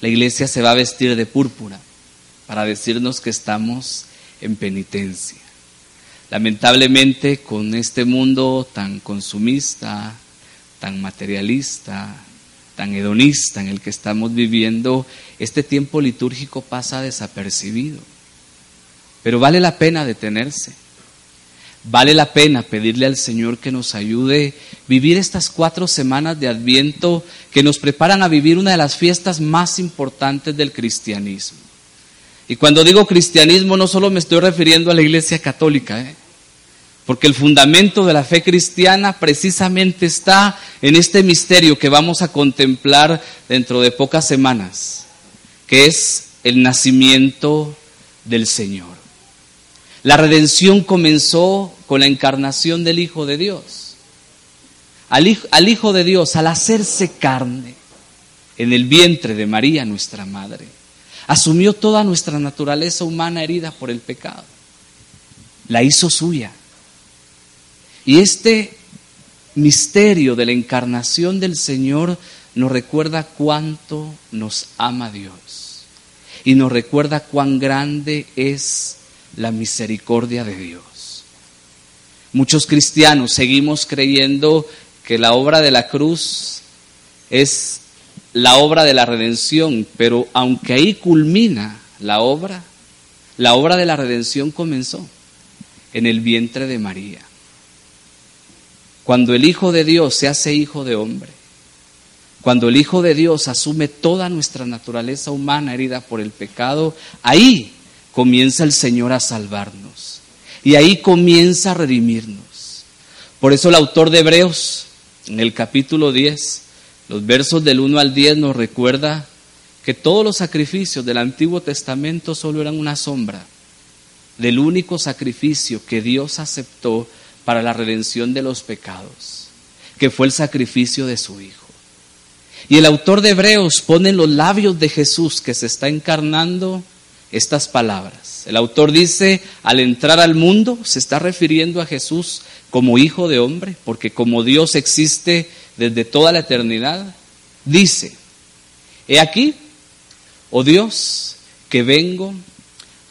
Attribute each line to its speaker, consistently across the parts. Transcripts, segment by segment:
Speaker 1: La iglesia se va a vestir de púrpura para decirnos que estamos en penitencia. Lamentablemente con este mundo tan consumista, tan materialista, tan hedonista en el que estamos viviendo, este tiempo litúrgico pasa desapercibido. Pero vale la pena detenerse. Vale la pena pedirle al Señor que nos ayude a vivir estas cuatro semanas de Adviento que nos preparan a vivir una de las fiestas más importantes del cristianismo. Y cuando digo cristianismo no solo me estoy refiriendo a la Iglesia Católica, ¿eh? porque el fundamento de la fe cristiana precisamente está en este misterio que vamos a contemplar dentro de pocas semanas, que es el nacimiento del Señor. La redención comenzó con la encarnación del Hijo de Dios. Al hijo, de Dios, al hacerse carne en el vientre de María, nuestra Madre, asumió toda nuestra naturaleza humana herida por el pecado. La hizo suya. Y este misterio de la encarnación del Señor nos recuerda cuánto nos ama Dios. Y nos recuerda cuán grande es la misericordia de Dios. Muchos cristianos seguimos creyendo que la obra de la cruz es la obra de la redención, pero aunque ahí culmina la obra, la obra de la redención comenzó en el vientre de María. Cuando el Hijo de Dios se hace hijo de hombre, cuando el Hijo de Dios asume toda nuestra naturaleza humana herida por el pecado, ahí comienza el Señor a salvarnos. Y ahí comienza a redimirnos. Por eso el autor de Hebreos, en el capítulo 10, los versos del 1 al 10 nos recuerda que todos los sacrificios del Antiguo Testamento solo eran una sombra del único sacrificio que Dios aceptó para la redención de los pecados, que fue el sacrificio de su Hijo. Y el autor de Hebreos pone en los labios de Jesús que se está encarnando estas palabras. El autor dice, al entrar al mundo, se está refiriendo a Jesús como hijo de hombre, porque como Dios existe desde toda la eternidad, dice, he aquí, oh Dios, que vengo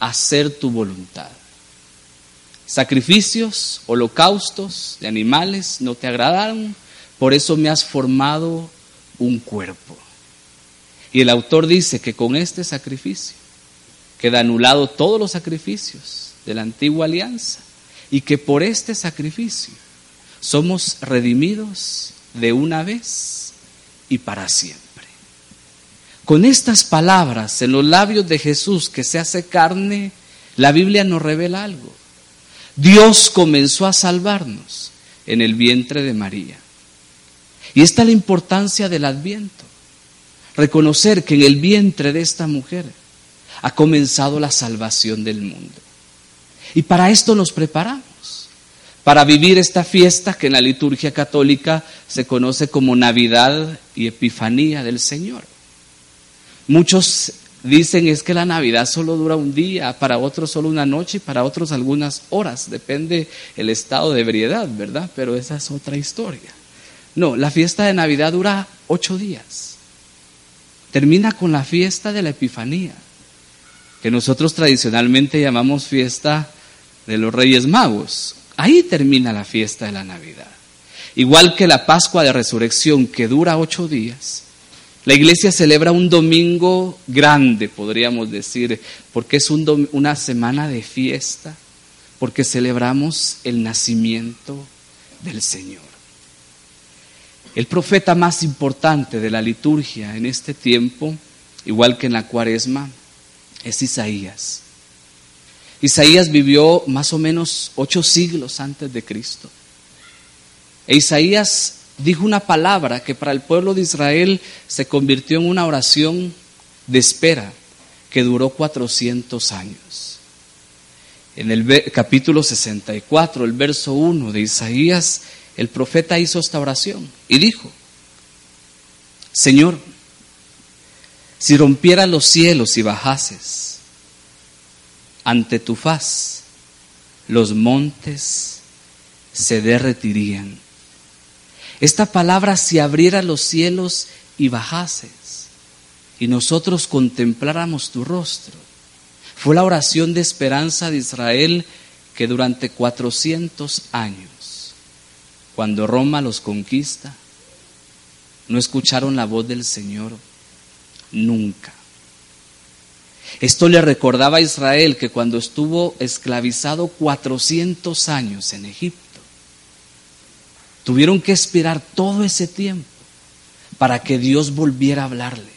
Speaker 1: a hacer tu voluntad. Sacrificios, holocaustos de animales no te agradaron, por eso me has formado un cuerpo. Y el autor dice que con este sacrificio queda anulado todos los sacrificios de la antigua alianza y que por este sacrificio somos redimidos de una vez y para siempre. Con estas palabras en los labios de Jesús que se hace carne, la Biblia nos revela algo. Dios comenzó a salvarnos en el vientre de María. Y esta es la importancia del adviento. Reconocer que en el vientre de esta mujer ha comenzado la salvación del mundo. Y para esto nos preparamos, para vivir esta fiesta que en la liturgia católica se conoce como Navidad y Epifanía del Señor. Muchos dicen es que la Navidad solo dura un día, para otros solo una noche y para otros algunas horas, depende el estado de ebriedad, ¿verdad? Pero esa es otra historia. No, la fiesta de Navidad dura ocho días. Termina con la fiesta de la Epifanía, que nosotros tradicionalmente llamamos fiesta de los Reyes Magos. Ahí termina la fiesta de la Navidad. Igual que la Pascua de Resurrección, que dura ocho días, la iglesia celebra un domingo grande, podríamos decir, porque es un una semana de fiesta, porque celebramos el nacimiento del Señor. El profeta más importante de la liturgia en este tiempo, igual que en la cuaresma, es Isaías. Isaías vivió más o menos ocho siglos antes de Cristo. E Isaías dijo una palabra que para el pueblo de Israel se convirtió en una oración de espera que duró 400 años. En el capítulo 64, el verso 1 de Isaías, el profeta hizo esta oración y dijo, Señor, si rompieras los cielos y bajases ante tu faz, los montes se derretirían. Esta palabra, si abriera los cielos y bajases, y nosotros contempláramos tu rostro, fue la oración de esperanza de Israel que durante 400 años, cuando Roma los conquista, no escucharon la voz del Señor nunca. Esto le recordaba a Israel que cuando estuvo esclavizado 400 años en Egipto, tuvieron que esperar todo ese tiempo para que Dios volviera a hablarles.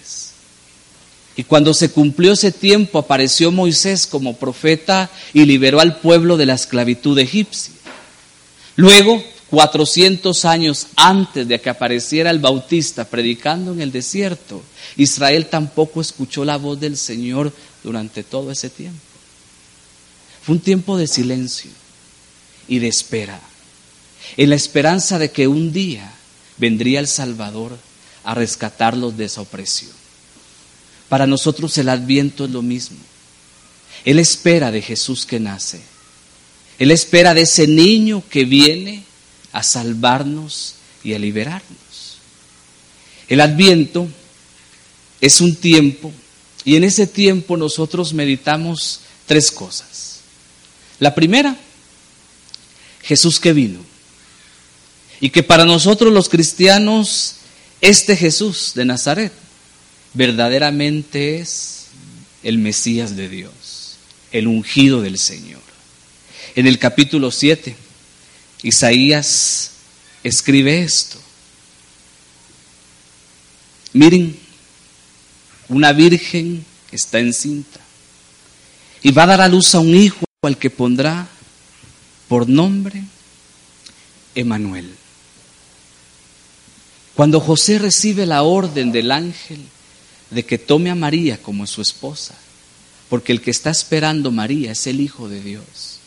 Speaker 1: Y cuando se cumplió ese tiempo apareció Moisés como profeta y liberó al pueblo de la esclavitud egipcia. Luego 400 años antes de que apareciera el Bautista predicando en el desierto, Israel tampoco escuchó la voz del Señor durante todo ese tiempo. Fue un tiempo de silencio y de espera, en la esperanza de que un día vendría el Salvador a rescatarlos de esa opresión. Para nosotros el adviento es lo mismo. Él espera de Jesús que nace. Él espera de ese niño que viene a salvarnos y a liberarnos. El adviento es un tiempo y en ese tiempo nosotros meditamos tres cosas. La primera, Jesús que vino y que para nosotros los cristianos este Jesús de Nazaret verdaderamente es el Mesías de Dios, el ungido del Señor. En el capítulo 7 Isaías escribe esto. Miren, una virgen está encinta y va a dar a luz a un hijo al que pondrá por nombre Emanuel. Cuando José recibe la orden del ángel de que tome a María como su esposa, porque el que está esperando María es el Hijo de Dios,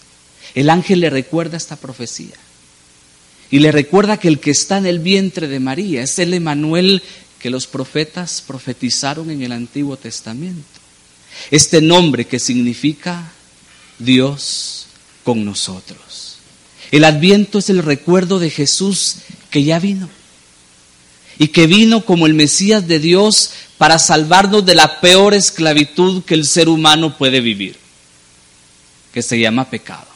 Speaker 1: el ángel le recuerda esta profecía. Y le recuerda que el que está en el vientre de María es el Emanuel que los profetas profetizaron en el Antiguo Testamento. Este nombre que significa Dios con nosotros. El adviento es el recuerdo de Jesús que ya vino y que vino como el Mesías de Dios para salvarnos de la peor esclavitud que el ser humano puede vivir, que se llama pecado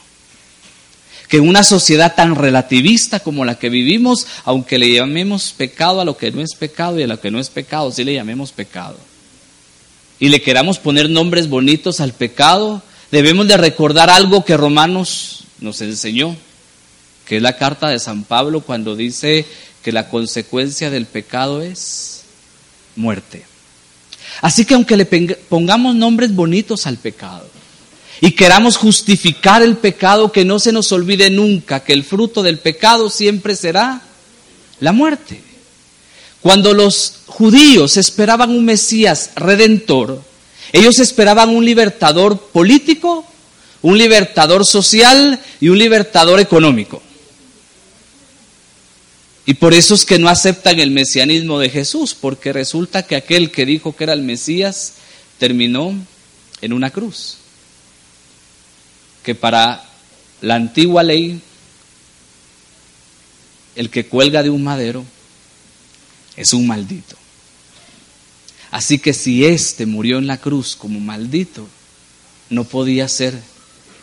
Speaker 1: que una sociedad tan relativista como la que vivimos, aunque le llamemos pecado a lo que no es pecado y a lo que no es pecado, sí le llamemos pecado. Y le queramos poner nombres bonitos al pecado, debemos de recordar algo que Romanos nos enseñó, que es la carta de San Pablo cuando dice que la consecuencia del pecado es muerte. Así que aunque le pongamos nombres bonitos al pecado, y queramos justificar el pecado, que no se nos olvide nunca que el fruto del pecado siempre será la muerte. Cuando los judíos esperaban un Mesías redentor, ellos esperaban un libertador político, un libertador social y un libertador económico. Y por eso es que no aceptan el mesianismo de Jesús, porque resulta que aquel que dijo que era el Mesías terminó en una cruz que para la antigua ley, el que cuelga de un madero es un maldito. Así que si éste murió en la cruz como maldito, no podía ser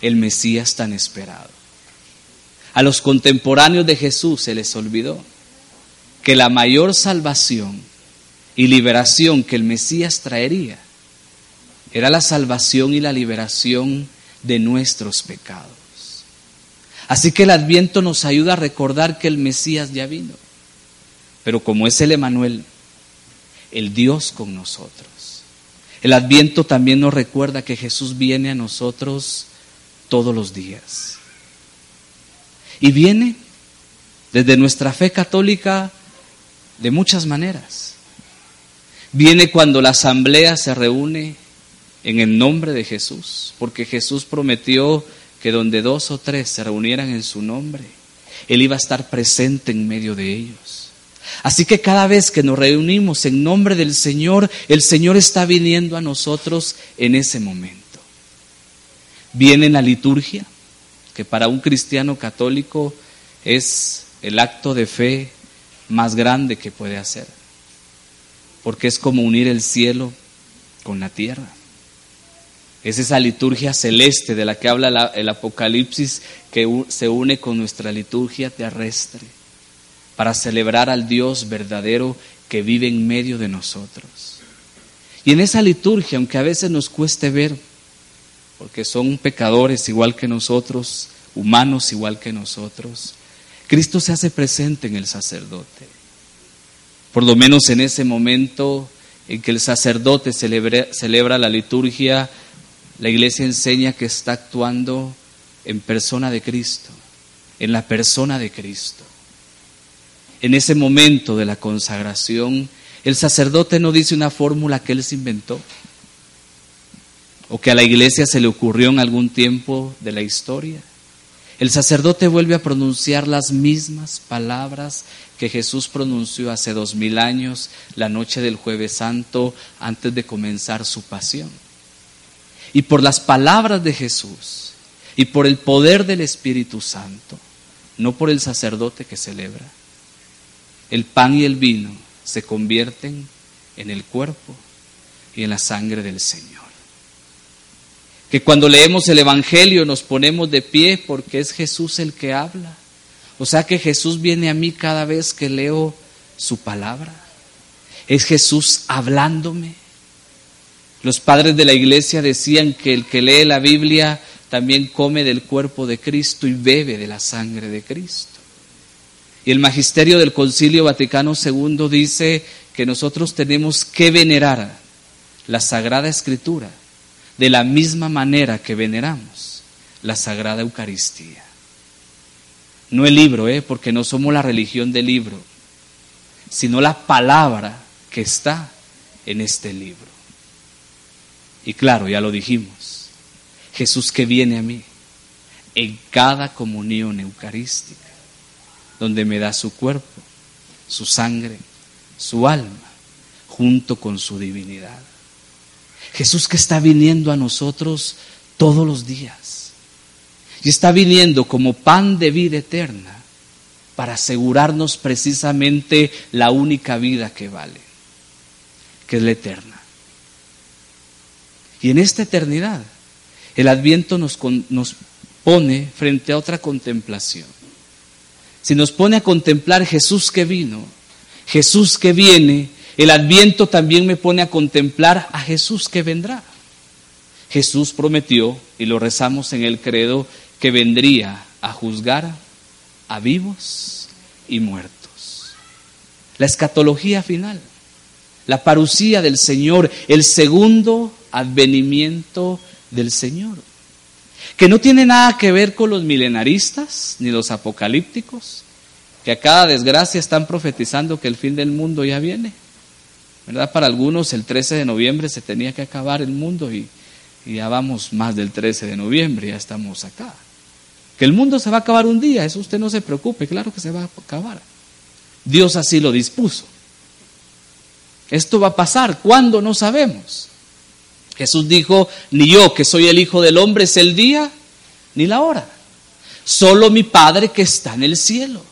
Speaker 1: el Mesías tan esperado. A los contemporáneos de Jesús se les olvidó que la mayor salvación y liberación que el Mesías traería era la salvación y la liberación de nuestros pecados. Así que el adviento nos ayuda a recordar que el Mesías ya vino, pero como es el Emanuel, el Dios con nosotros. El adviento también nos recuerda que Jesús viene a nosotros todos los días. Y viene desde nuestra fe católica de muchas maneras. Viene cuando la asamblea se reúne en el nombre de Jesús, porque Jesús prometió que donde dos o tres se reunieran en su nombre, Él iba a estar presente en medio de ellos. Así que cada vez que nos reunimos en nombre del Señor, el Señor está viniendo a nosotros en ese momento. Viene la liturgia, que para un cristiano católico es el acto de fe más grande que puede hacer, porque es como unir el cielo con la tierra. Es esa liturgia celeste de la que habla el Apocalipsis que se une con nuestra liturgia terrestre para celebrar al Dios verdadero que vive en medio de nosotros. Y en esa liturgia, aunque a veces nos cueste ver, porque son pecadores igual que nosotros, humanos igual que nosotros, Cristo se hace presente en el sacerdote. Por lo menos en ese momento en que el sacerdote celebra, la liturgia, la iglesia enseña que está actuando en persona de Cristo, en la persona de Cristo. En ese momento de la consagración, el sacerdote no dice una fórmula que él se inventó o que a la iglesia se le ocurrió en algún tiempo de la historia. El sacerdote vuelve a pronunciar las mismas palabras que Jesús pronunció hace dos mil años, la noche del jueves santo, antes de comenzar su pasión. Y por las palabras de Jesús y por el poder del Espíritu Santo, no por el sacerdote que celebra, el pan y el vino se convierten en el cuerpo y en la sangre del Señor que cuando leemos el Evangelio nos ponemos de pie porque es Jesús el que habla. O sea que Jesús viene a mí cada vez que leo su palabra. Es Jesús hablándome. Los padres de la iglesia decían que el que lee la Biblia también come del cuerpo de Cristo y bebe de la sangre de Cristo. Y el magisterio del Concilio Vaticano II dice que nosotros tenemos que venerar la Sagrada Escritura de la misma manera que veneramos la Sagrada Eucaristía. No el libro, ¿eh? porque no somos la religión del libro, sino la palabra que está en este libro. Y claro, ya lo dijimos, Jesús que viene a mí en cada comunión eucarística, donde me da su cuerpo, su sangre, su alma, junto con su divinidad. Jesús que está viniendo a nosotros todos los días. Y está viniendo como pan de vida eterna para asegurarnos precisamente la única vida que vale, que es la eterna. Y en esta eternidad, el adviento nos, nos pone frente a otra contemplación. Si nos pone a contemplar Jesús que vino, Jesús que viene, el adviento también me pone a contemplar a Jesús que vendrá. Jesús prometió, y lo rezamos en el credo, que vendría a juzgar a vivos y muertos. La escatología final, la parucía del Señor, el segundo advenimiento del Señor, que no tiene nada que ver con los milenaristas ni los apocalípticos, que a cada desgracia están profetizando que el fin del mundo ya viene. ¿verdad? Para algunos el 13 de noviembre se tenía que acabar el mundo y, ya vamos más del 13 de noviembre, ya estamos acá. Que el mundo se va a acabar un día, eso usted no se preocupe, claro que se va a acabar. Dios así lo dispuso. Esto va a pasar, ¿cuándo? No sabemos. Jesús dijo, ni yo que soy el Hijo del Hombre es el día ni la hora. Solo mi Padre que está en el cielo.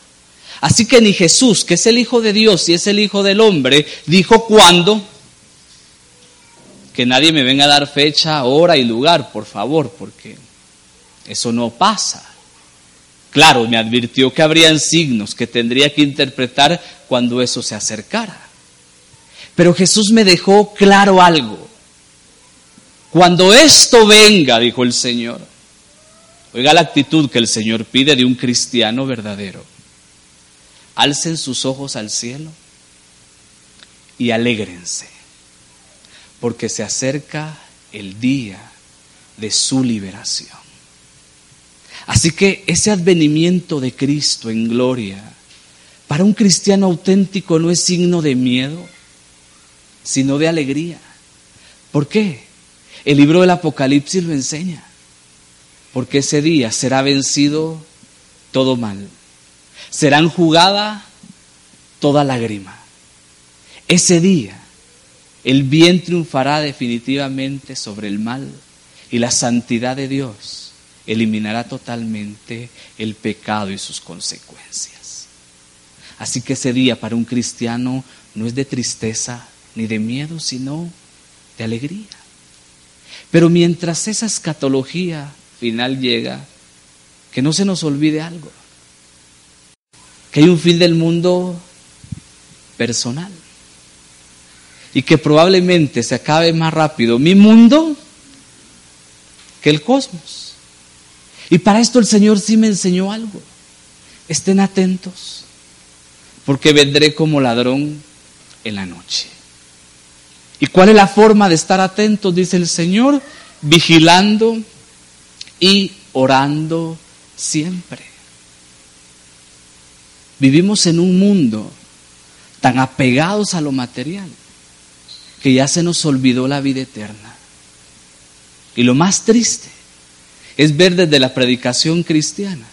Speaker 1: Así que ni Jesús, que es el Hijo de Dios y es el Hijo del hombre, dijo cuándo. Que nadie me venga a dar fecha, hora y lugar, por favor, porque eso no pasa. Claro, me advirtió que habrían signos que tendría que interpretar cuando eso se acercara. Pero Jesús me dejó claro algo. Cuando esto venga, dijo el Señor, oiga la actitud que el Señor pide de un cristiano verdadero alcen sus ojos al cielo y alégrense, porque se acerca el día de su liberación. Así que ese advenimiento de Cristo en gloria Para un cristiano auténtico no es signo de miedo, sino de alegría. ¿Por qué? El libro del Apocalipsis lo enseña. Porque ese día será vencido todo mal. Será enjugada toda lágrima. Ese día el bien triunfará definitivamente sobre el mal y la santidad de Dios eliminará totalmente el pecado y sus consecuencias. Así que ese día para un cristiano no es de tristeza ni de miedo, sino de alegría. Pero mientras esa escatología final llega, que no se nos olvide algo, que hay un fin del mundo personal y que probablemente se acabe más rápido mi mundo que el cosmos. Y para esto el Señor sí me enseñó algo. Estén atentos, porque vendré como ladrón en la noche. ¿Y cuál es la forma de estar atentos? Dice el Señor, vigilando y orando siempre. Vivimos en un mundo tan apegados a lo material que ya se nos olvidó la vida eterna. Y lo más triste es ver desde la predicación cristiana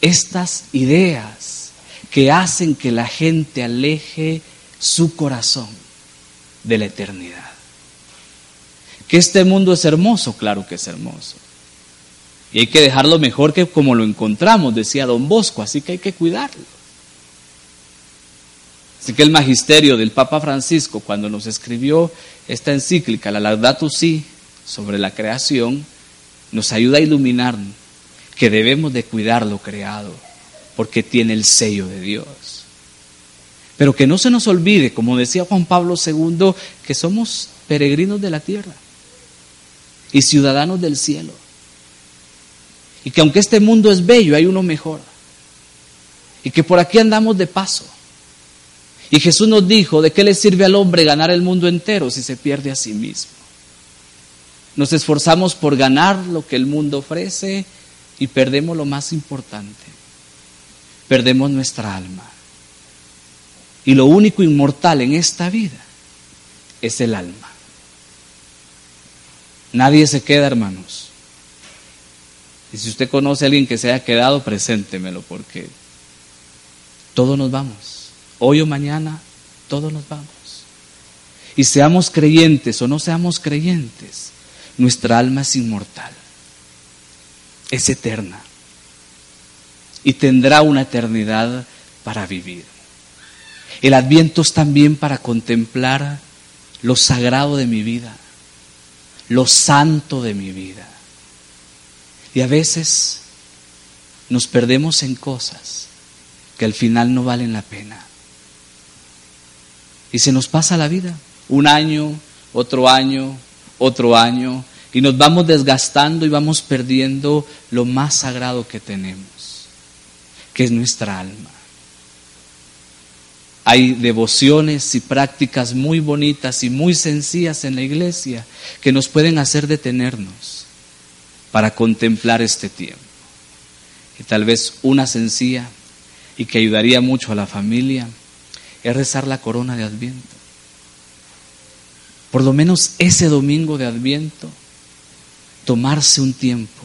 Speaker 1: estas ideas que hacen que la gente aleje su corazón de la eternidad. Que este mundo es hermoso, claro que es hermoso. Y hay que dejarlo mejor que como lo encontramos, decía don Bosco, así que hay que cuidarlo. Así que el magisterio del Papa Francisco, cuando nos escribió esta encíclica, la Laudato Si, sobre la creación, nos ayuda a iluminar que debemos de cuidar lo creado, porque tiene el sello de Dios. Pero que no se nos olvide, como decía Juan Pablo II, que somos peregrinos de la tierra y ciudadanos del cielo. Y que aunque este mundo es bello, hay uno mejor. Y que por aquí andamos de paso. Y Jesús nos dijo, ¿de qué le sirve al hombre ganar el mundo entero si se pierde a sí mismo? Nos esforzamos por ganar lo que el mundo ofrece y perdemos lo más importante. Perdemos nuestra alma. Y lo único inmortal en esta vida es el alma. Nadie se queda, hermanos. Y si usted conoce a alguien que se haya quedado, preséntemelo, porque todos nos vamos hoy o mañana, todos nos vamos. Y seamos creyentes o no seamos creyentes, nuestra alma es inmortal, es eterna y tendrá una eternidad para vivir. El adviento es también para contemplar lo sagrado de mi vida, lo santo de mi vida. Y a veces nos perdemos en cosas que al final no valen la pena. Y se nos pasa la vida, un año, otro año, otro año, y nos vamos desgastando y vamos perdiendo lo más sagrado que tenemos, que es nuestra alma. Hay devociones y prácticas muy bonitas y muy sencillas en la iglesia que nos pueden hacer detenernos para contemplar este tiempo. Y tal vez una sencilla y que ayudaría mucho a la familia es rezar la corona de Adviento. Por lo menos ese domingo de Adviento, tomarse un tiempo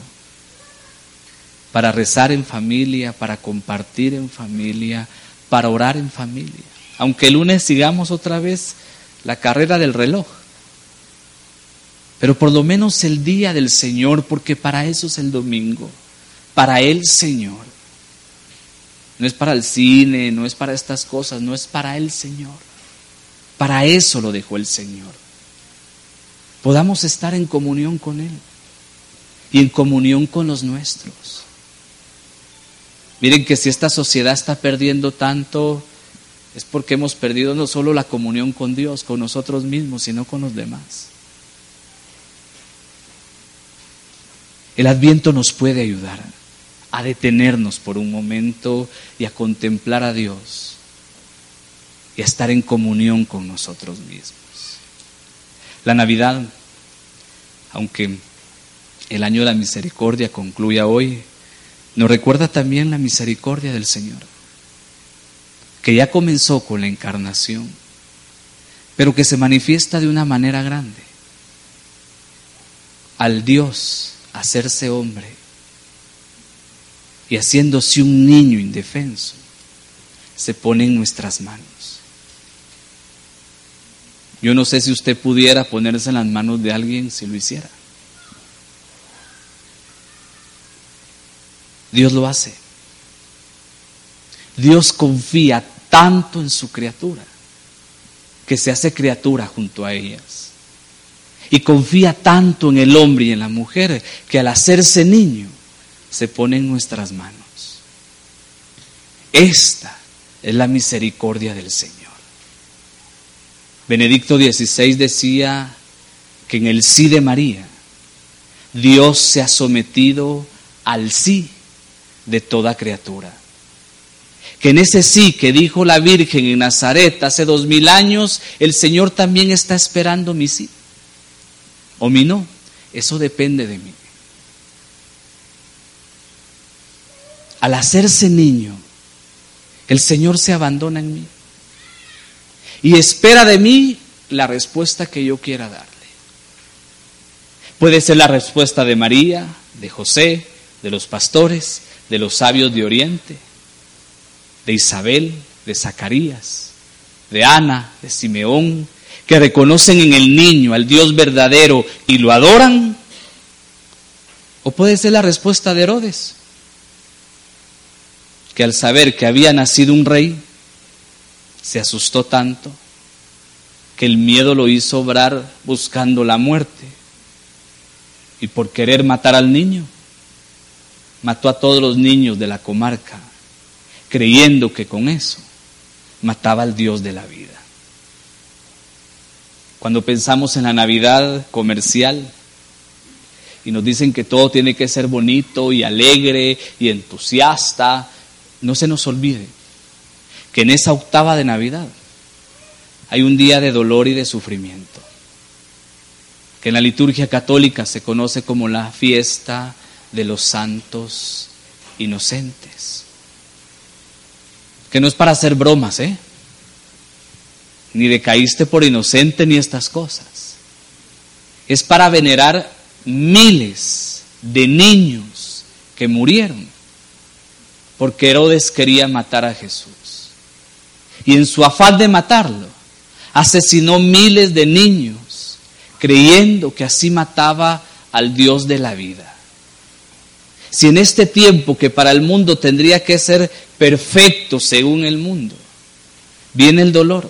Speaker 1: para rezar en familia, para compartir en familia, para orar en familia. Aunque el lunes sigamos otra vez la carrera del reloj. Pero por lo menos el día del Señor, porque para eso es el domingo, para el Señor. No es para el cine, no es para estas cosas, no es para el Señor. Para eso lo dejó el Señor. Podamos estar en comunión con Él y en comunión con los nuestros. Miren que si esta sociedad está perdiendo tanto, es porque hemos perdido no solo la comunión con Dios, con nosotros mismos, sino con los demás. El adviento nos puede ayudar a detenernos por un momento y a contemplar a Dios y a estar en comunión con nosotros mismos. La Navidad, aunque el año de la misericordia concluya hoy, nos recuerda también la misericordia del Señor. que ya comenzó con la encarnación, pero que se manifiesta de una manera grande. Al Dios hacerse hombre y haciéndose un niño indefenso, se pone en nuestras manos. Yo no sé si usted pudiera ponerse en las manos de alguien si lo hiciera. Dios lo hace. Dios confía tanto en su criatura que se hace criatura junto a ellas. Y confía tanto en el hombre y en la mujer que al hacerse niño se pone en nuestras manos. Esta es la misericordia del Señor. Benedicto XVI decía que en el sí de María Dios se ha sometido al sí de toda criatura. Que en ese sí que dijo la Virgen en Nazaret hace dos mil años, el Señor también está esperando mi sí o mi no. Eso depende de mí. Al hacerse niño, el Señor se abandona en mí y espera de mí la respuesta que yo quiera darle. Puede ser la respuesta de María, de José, de los pastores, de los sabios de Oriente, de Isabel, de Zacarías, de Ana, de Simeón, que reconocen en el niño al Dios verdadero y lo adoran. O puede ser la respuesta de Herodes, que al saber que había nacido un rey, se asustó tanto que el miedo lo hizo obrar buscando la muerte y por querer matar al niño mató a todos los niños de la comarca, creyendo que con eso mataba al Dios de la vida. Cuando pensamos en la Navidad comercial y nos dicen que todo tiene que ser bonito y alegre y entusiasta, no se nos olvide que en esa octava de Navidad hay un día de dolor y de sufrimiento, que en la liturgia católica se conoce como la fiesta de los santos inocentes. Que no es para hacer bromas, ¿eh? Ni de caíste por inocente ni estas cosas. Es para venerar miles de niños que murieron porque Herodes quería matar a Jesús. Y en su afán de matarlo, asesinó miles de niños, creyendo que así mataba al Dios de la vida. Si en este tiempo que para el mundo tendría que ser perfecto según el mundo, viene el dolor,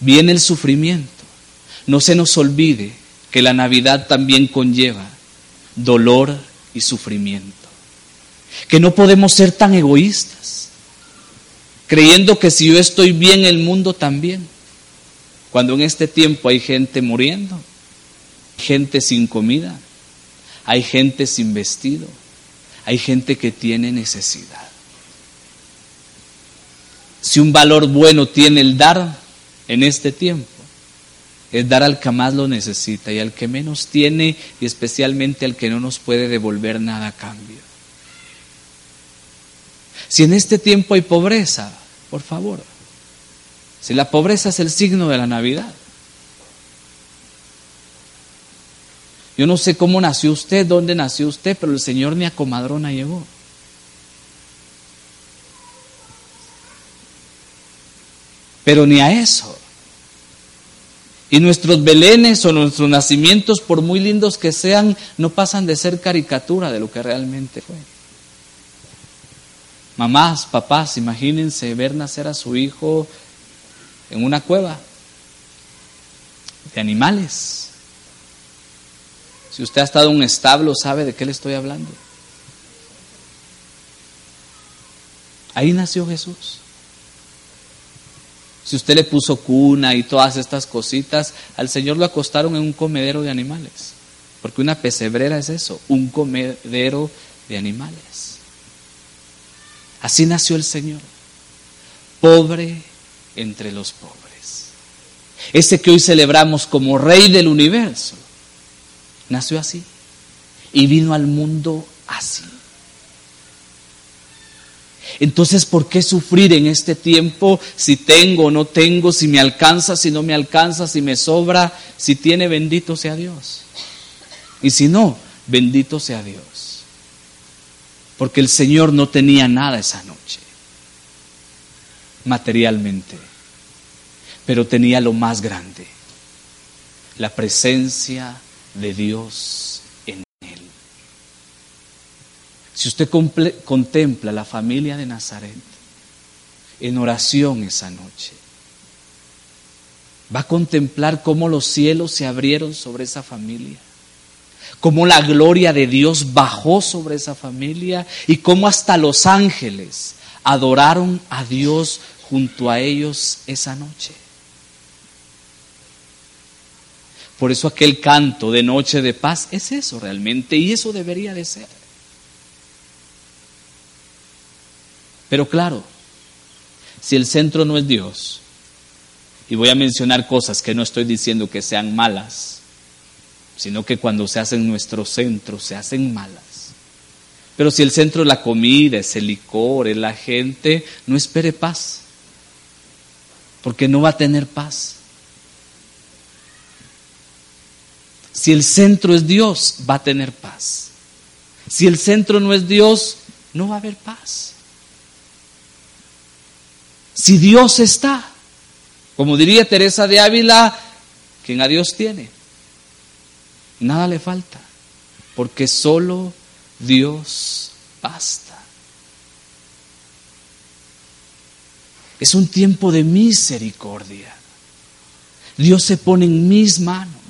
Speaker 1: viene el sufrimiento, no se nos olvide que la Navidad también conlleva dolor y sufrimiento. Que no podemos ser tan egoístas, creyendo que si yo estoy bien, el mundo también. Cuando en este tiempo hay gente muriendo, gente sin comida, hay gente sin vestido, hay gente que tiene necesidad. Si un valor bueno tiene el dar en este tiempo, es dar al que más lo necesita y al que menos tiene y especialmente al que no nos puede devolver nada a cambio. Si en este tiempo hay pobreza, por favor, si la pobreza es el signo de la Navidad, Yo no sé cómo nació usted, dónde nació usted, pero el Señor ni a comadrona llegó. Pero ni a eso. Y nuestros belenes o nuestros nacimientos, por muy lindos que sean, no pasan de ser caricatura de lo que realmente fue. Mamás, papás, imagínense ver nacer a su hijo en una cueva de animales. Si usted ha estado en un establo, sabe de qué le estoy hablando. Ahí nació Jesús. Si usted le puso cuna y todas estas cositas, al Señor lo acostaron en un comedero de animales. Porque una pesebrera es eso, un comedero de animales. Así nació el Señor, pobre entre los pobres. Ese que hoy celebramos como Rey del universo, nació así y vino al mundo así. Entonces, ¿por qué sufrir en este tiempo si tengo o no tengo, si me alcanza, si no me alcanza, si me sobra, si tiene, bendito sea Dios? Y si no, bendito sea Dios. Porque el Señor no tenía nada esa noche, materialmente, pero tenía lo más grande, la presencia de Dios si usted contempla la familia de Nazaret en oración esa noche, va a contemplar cómo los cielos se abrieron sobre esa familia, cómo la gloria de Dios bajó sobre esa familia y cómo hasta los ángeles adoraron a Dios junto a ellos esa noche. Por eso aquel canto de noche de paz es eso realmente y eso debería de ser. Pero claro, si el centro no es Dios, y voy a mencionar cosas que no estoy diciendo que sean malas, sino que cuando se hacen nuestro centro se hacen malas. Pero si el centro es la comida, es el licor, es la gente, no espere paz, porque no va a tener paz. Si el centro es Dios, va a tener paz. Si el centro no es Dios, no va a haber paz. Si Dios está, como diría Teresa de Ávila, quien a Dios tiene, nada le falta, porque solo Dios basta. Es un tiempo de misericordia. Dios se pone en mis manos.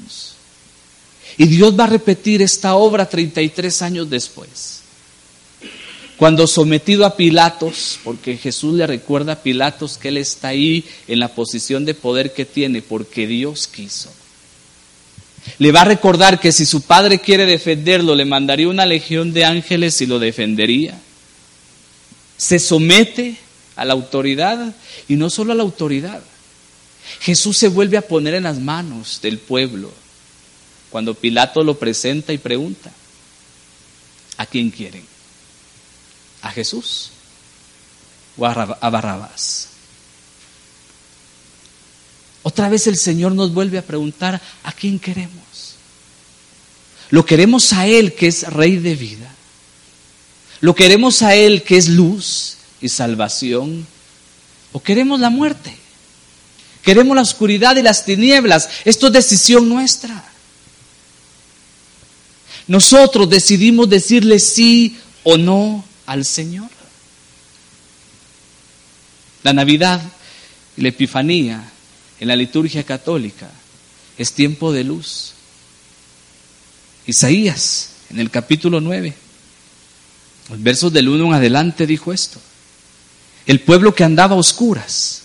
Speaker 1: Y Dios va a repetir esta obra 33 años después. Cuando sometido a Pilatos, porque Jesús le recuerda a Pilatos que él está ahí en la posición de poder que tiene, porque Dios quiso. Le va a recordar que si su padre quiere defenderlo, le mandaría una legión de ángeles y lo defendería. Se somete a la autoridad y no solo a la autoridad. Jesús se vuelve a poner en las manos del pueblo cuando Pilato lo presenta y pregunta, ¿a quién quieren? a Jesús o a Barrabás. Otra vez el Señor nos vuelve a preguntar, ¿a quién queremos? ¿Lo queremos a Él que es Rey de vida? ¿Lo queremos a Él que es luz y salvación? ¿O queremos la muerte? ¿Queremos la oscuridad y las tinieblas? Esto es decisión nuestra. Nosotros decidimos decirle sí o no al Señor. La Navidad y la Epifanía en la liturgia católica es tiempo de luz. Isaías, en el capítulo 9, los versos del 1 en adelante, dijo esto. El pueblo que andaba a oscuras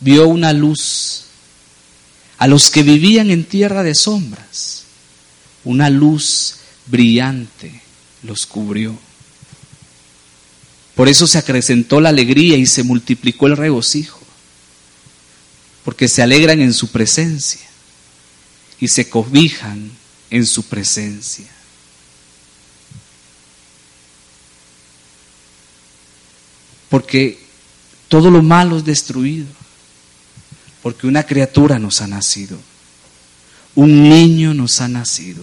Speaker 1: vio una luz. A los que vivían en tierra de sombras, una luz brillante los cubrió. Por eso se acrecentó la alegría y se multiplicó el regocijo, porque se alegran en su presencia y se cobijan en su presencia. Porque todo lo malo es destruido, porque una criatura nos ha nacido, un niño nos ha nacido,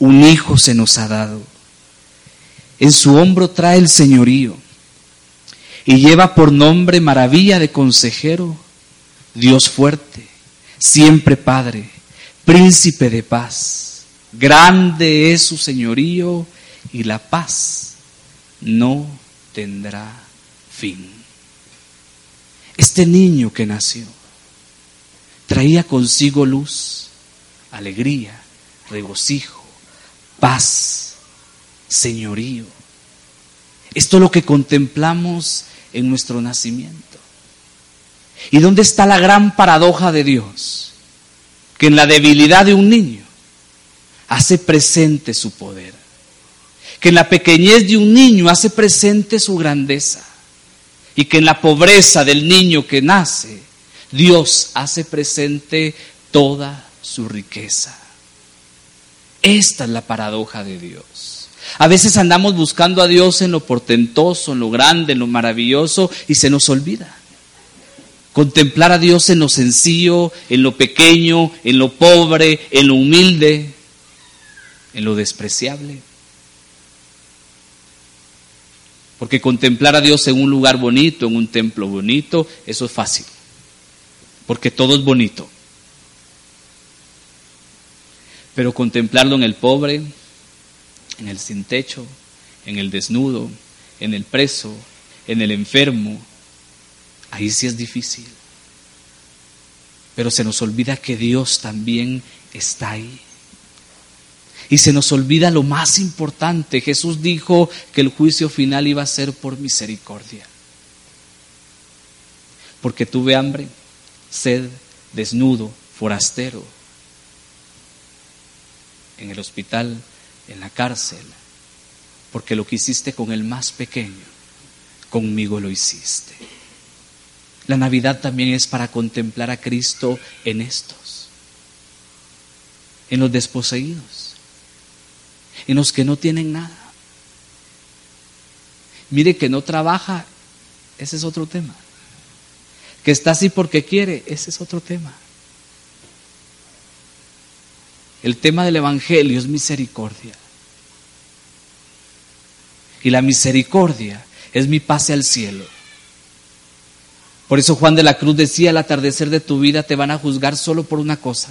Speaker 1: un hijo se nos ha dado en su hombro trae el señorío y lleva por nombre maravilla de consejero, Dios fuerte, siempre Padre, príncipe de paz. Grande es su señorío y la paz no tendrá fin. Este niño que nació traía consigo luz, alegría, regocijo, paz señorío. Esto es lo que contemplamos en nuestro nacimiento. ¿Y dónde está la gran paradoja de Dios? Que en la debilidad de un niño hace presente su poder. Que en la pequeñez de un niño hace presente su grandeza. Y que en la pobreza del niño que nace, Dios hace presente toda su riqueza. Esta es la paradoja de Dios. A veces andamos buscando a Dios en lo portentoso, en lo grande, en lo maravilloso y se nos olvida. Contemplar a Dios en lo sencillo, en lo pequeño, en lo pobre, en lo humilde, en lo despreciable. Porque contemplar a Dios en un lugar bonito, en un templo bonito, eso es fácil. Porque todo es bonito. Pero contemplarlo en el pobre, en el sin techo, en el desnudo, en el preso, en el enfermo, ahí sí es difícil. Pero se nos olvida que Dios también está ahí. Y se nos olvida lo más importante. Jesús dijo que el juicio final iba a ser por misericordia. Porque tuve hambre, sed, desnudo, forastero. En el hospital, en la cárcel. Porque lo que hiciste con el más pequeño, conmigo lo hiciste. La Navidad también es para contemplar a Cristo en estos, en los desposeídos en los que no tienen nada. Mire que no trabaja, ese es otro tema. Que está así porque quiere, ese es otro tema. El tema del Evangelio es misericordia. Y la misericordia es mi pase al cielo. Por eso Juan de la Cruz decía, al atardecer de tu vida te van a juzgar solo por una cosa.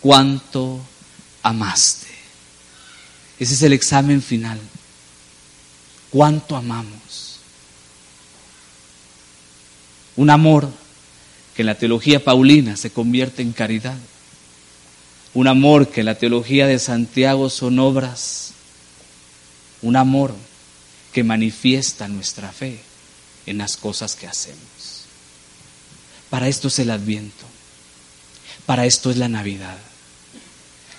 Speaker 1: ¿Cuánto amaste? Ese es el examen final. ¿Cuánto amamos? Un amor que en la teología paulina se convierte en caridad. Un amor que en la teología de Santiago son obras. Un amor que manifiesta nuestra fe en las cosas que hacemos. Para esto es el adviento. Para esto es la Navidad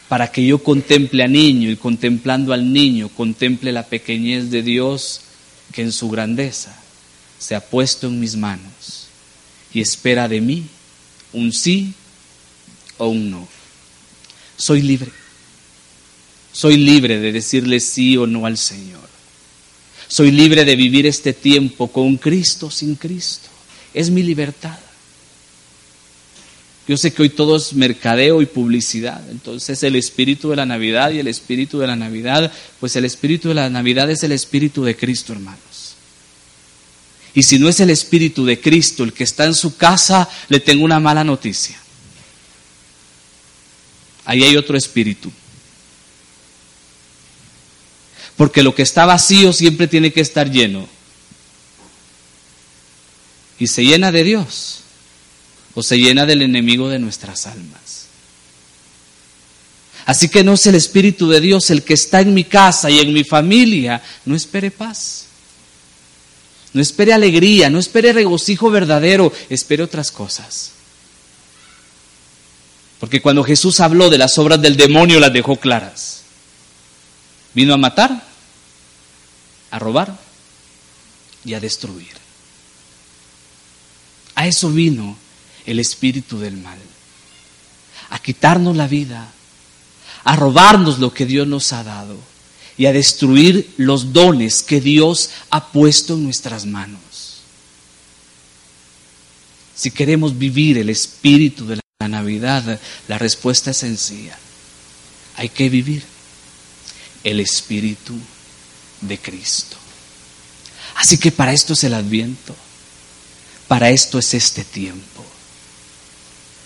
Speaker 1: para que yo contemple a niño y contemplando al niño contemple la pequeñez de Dios que en su grandeza se ha puesto en mis manos y espera de mí un sí o un no. Soy libre. Soy libre de decirle sí o no al Señor. Soy libre de vivir este tiempo con Cristo, sin Cristo. Es mi libertad. Yo sé que hoy todo es mercadeo y publicidad. Entonces el espíritu de la Navidad y el espíritu de la Navidad, pues el espíritu de la Navidad es el espíritu de Cristo, hermanos. Y si no es el espíritu de Cristo el que está en su casa, le tengo una mala noticia. Ahí hay otro espíritu. Porque lo que está vacío siempre tiene que estar lleno. Y se llena de Dios o se llena del enemigo de nuestras almas. Así que no es el Espíritu de Dios el que está en mi casa y en mi familia. No espere paz. No espere alegría, no espere regocijo verdadero, espere otras cosas. Porque cuando Jesús habló de las obras del demonio las dejó claras. Vino a matar, a robar y a destruir. A eso vino el espíritu del mal, a quitarnos la vida, a robarnos lo que Dios nos ha dado y a destruir los dones que Dios ha puesto en nuestras manos. Si queremos vivir el espíritu de la Navidad, la respuesta es sencilla. Hay que vivir el espíritu de Cristo. Así que para esto es el adviento, para esto es este tiempo.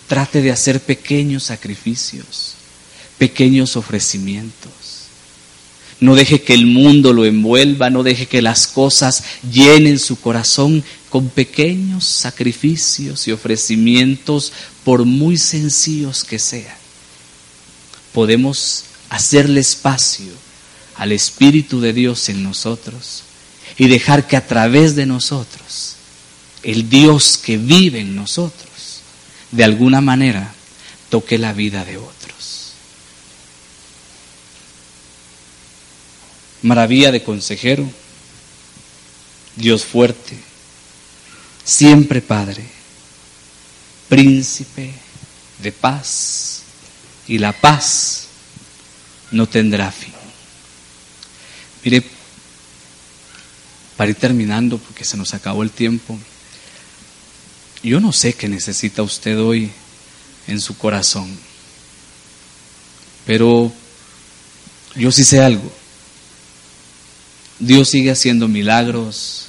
Speaker 1: Trate de hacer pequeños sacrificios, pequeños ofrecimientos. No deje que el mundo lo envuelva, no deje que las cosas llenen su corazón con pequeños sacrificios y ofrecimientos, por muy sencillos que sean. Podemos hacerle espacio al Espíritu de Dios en nosotros y dejar que a través de nosotros, el Dios que vive en nosotros, de alguna manera toque la vida de otros. Maravilla de consejero, Dios fuerte, siempre Padre, príncipe de paz, y la paz no tendrá fin. Mire, para ir terminando, porque se nos acabó el tiempo, yo no sé qué necesita usted hoy en su corazón, pero yo sí sé algo. Dios sigue haciendo milagros,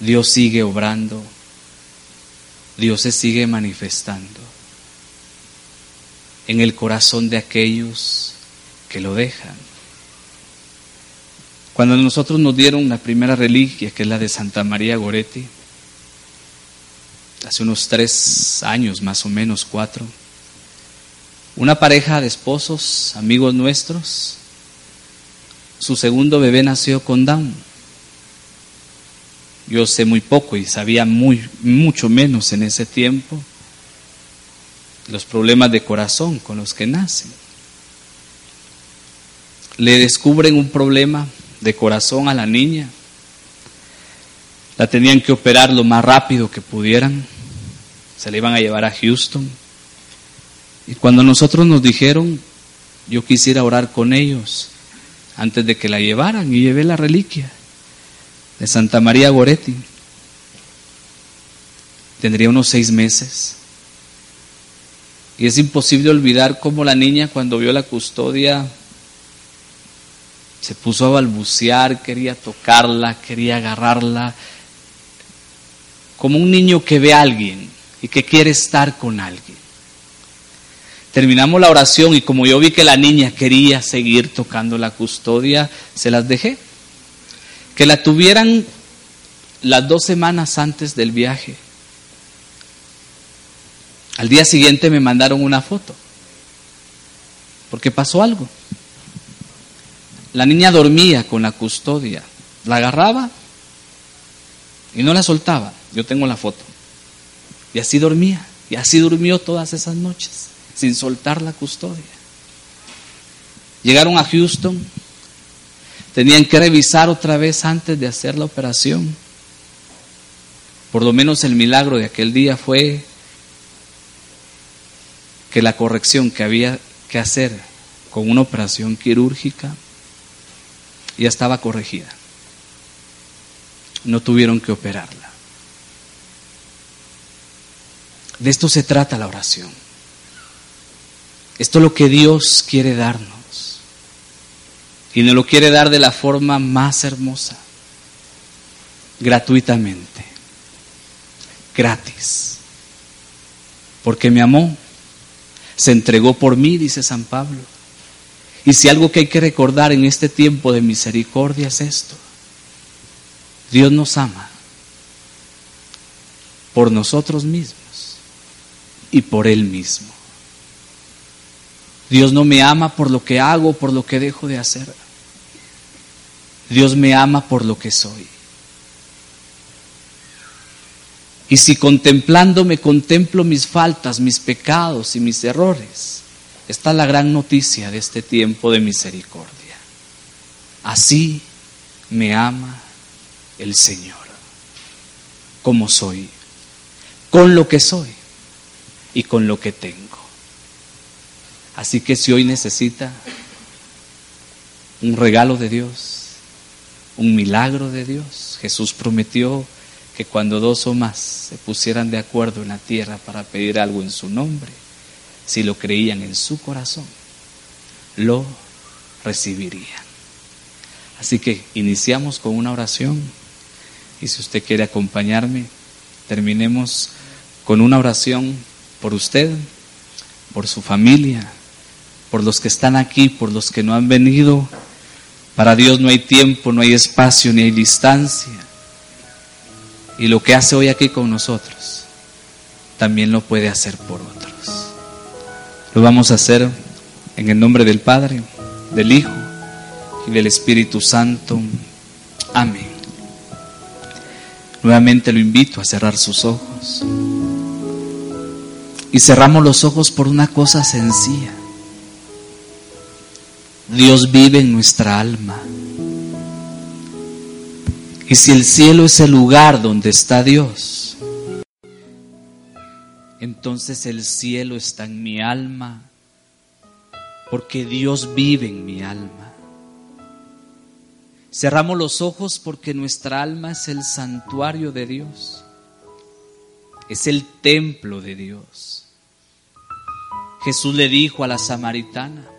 Speaker 1: Dios sigue obrando, Dios se sigue manifestando en el corazón de aquellos que lo dejan. Cuando nosotros nos dieron la primera reliquia, que es la de Santa María Goretti, hace unos tres años, más o menos cuatro, una pareja de esposos, amigos nuestros, su segundo bebé nació con Down. Yo sé muy poco y sabía muy, mucho menos en ese tiempo los problemas de corazón con los que nacen. Le descubren un problema de corazón a la niña. La tenían que operar lo más rápido que pudieran. Se la iban a llevar a Houston. Y cuando nosotros nos dijeron, yo quisiera orar con ellos antes de que la llevaran y llevé la reliquia de Santa María Goretti. Tendría unos seis meses. Y es imposible olvidar cómo la niña cuando vio la custodia se puso a balbucear, quería tocarla, quería agarrarla, como un niño que ve a alguien y que quiere estar con alguien. Terminamos la oración y como yo vi que la niña quería seguir tocando la custodia, se las dejé. Que la tuvieran las dos semanas antes del viaje. Al día siguiente me mandaron una foto, porque pasó algo. La niña dormía con la custodia, la agarraba y no la soltaba. Yo tengo la foto. Y así dormía, y así durmió todas esas noches, sin soltar la custodia. Llegaron a Houston, tenían que revisar otra vez antes de hacer la operación. Por lo menos el milagro de aquel día fue que la corrección que había que hacer con una operación quirúrgica ya estaba corregida. No tuvieron que operarla. De esto se trata la oración. Esto es lo que Dios quiere darnos. Y nos lo quiere dar de la forma más hermosa, gratuitamente, gratis. Porque me amó, se entregó por mí, dice San Pablo. Y si algo que hay que recordar en este tiempo de misericordia es esto, Dios nos ama por nosotros mismos y por Él mismo. Dios no me ama por lo que hago, por lo que dejo de hacer. Dios me ama por lo que soy. Y si contemplándome contemplo mis faltas, mis pecados y mis errores, está la gran noticia de este tiempo de misericordia. Así me ama el Señor, como soy, con lo que soy y con lo que tengo. Así que si hoy necesita un regalo de Dios, un milagro de Dios, Jesús prometió que cuando dos o más se pusieran de acuerdo en la tierra para pedir algo en su nombre, si lo creían en su corazón, lo recibirían. Así que iniciamos con una oración y si usted quiere acompañarme, terminemos con una oración por usted, por su familia, por los que están aquí, por los que no han venido. Para Dios no hay tiempo, no hay espacio, ni hay distancia. Y lo que hace hoy aquí con nosotros, también lo puede hacer por otros. Lo vamos a hacer en el nombre del Padre, del Hijo y del Espíritu Santo. Amén. Nuevamente lo invito a cerrar sus ojos. Y cerramos los ojos por una cosa sencilla. Dios vive en nuestra alma. Y si el cielo es el lugar donde está Dios, entonces el cielo está en mi alma, porque Dios vive en mi alma. Cerramos los ojos porque nuestra alma es el santuario de Dios, es el templo de Dios. Jesús le dijo a la samaritana,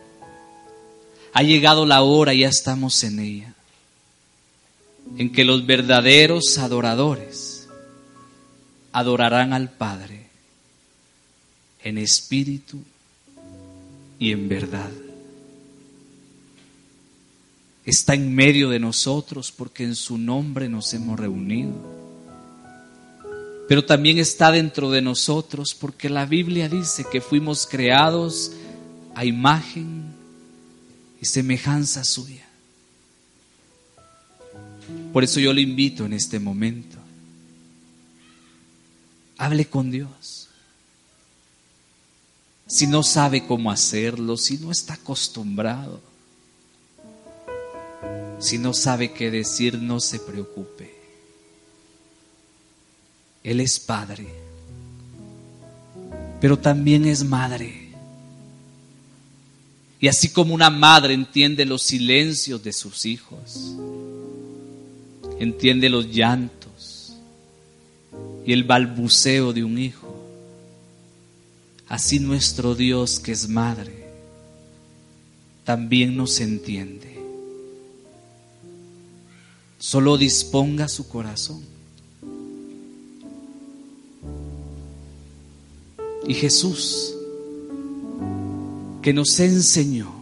Speaker 1: ha llegado la hora, ya estamos en ella, en que los verdaderos adoradores adorarán al Padre en espíritu y en verdad. Está en medio de nosotros porque en su nombre nos hemos reunido. Pero también está dentro de nosotros porque la Biblia dice que fuimos creados a imagen y semejanza suya. Por eso yo le invito en este momento. Hable con Dios. Si no sabe cómo hacerlo, si no está acostumbrado, si no sabe qué decir, no se preocupe. Él es padre, pero también es madre. Y así como una madre entiende los silencios de sus hijos, entiende los llantos y el balbuceo de un hijo, así nuestro Dios que es madre también nos entiende. Solo disponga su corazón. Y Jesús, que nos enseñó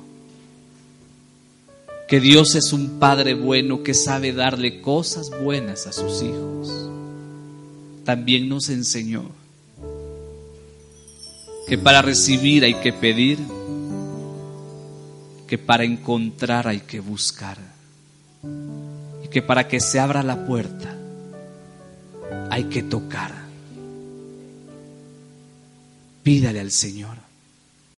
Speaker 1: que Dios es un Padre bueno que sabe darle cosas buenas a sus hijos, también nos enseñó que para recibir hay que pedir, que para encontrar hay que buscar, y que para que se abra la puerta hay que tocar. Pídale al Señor.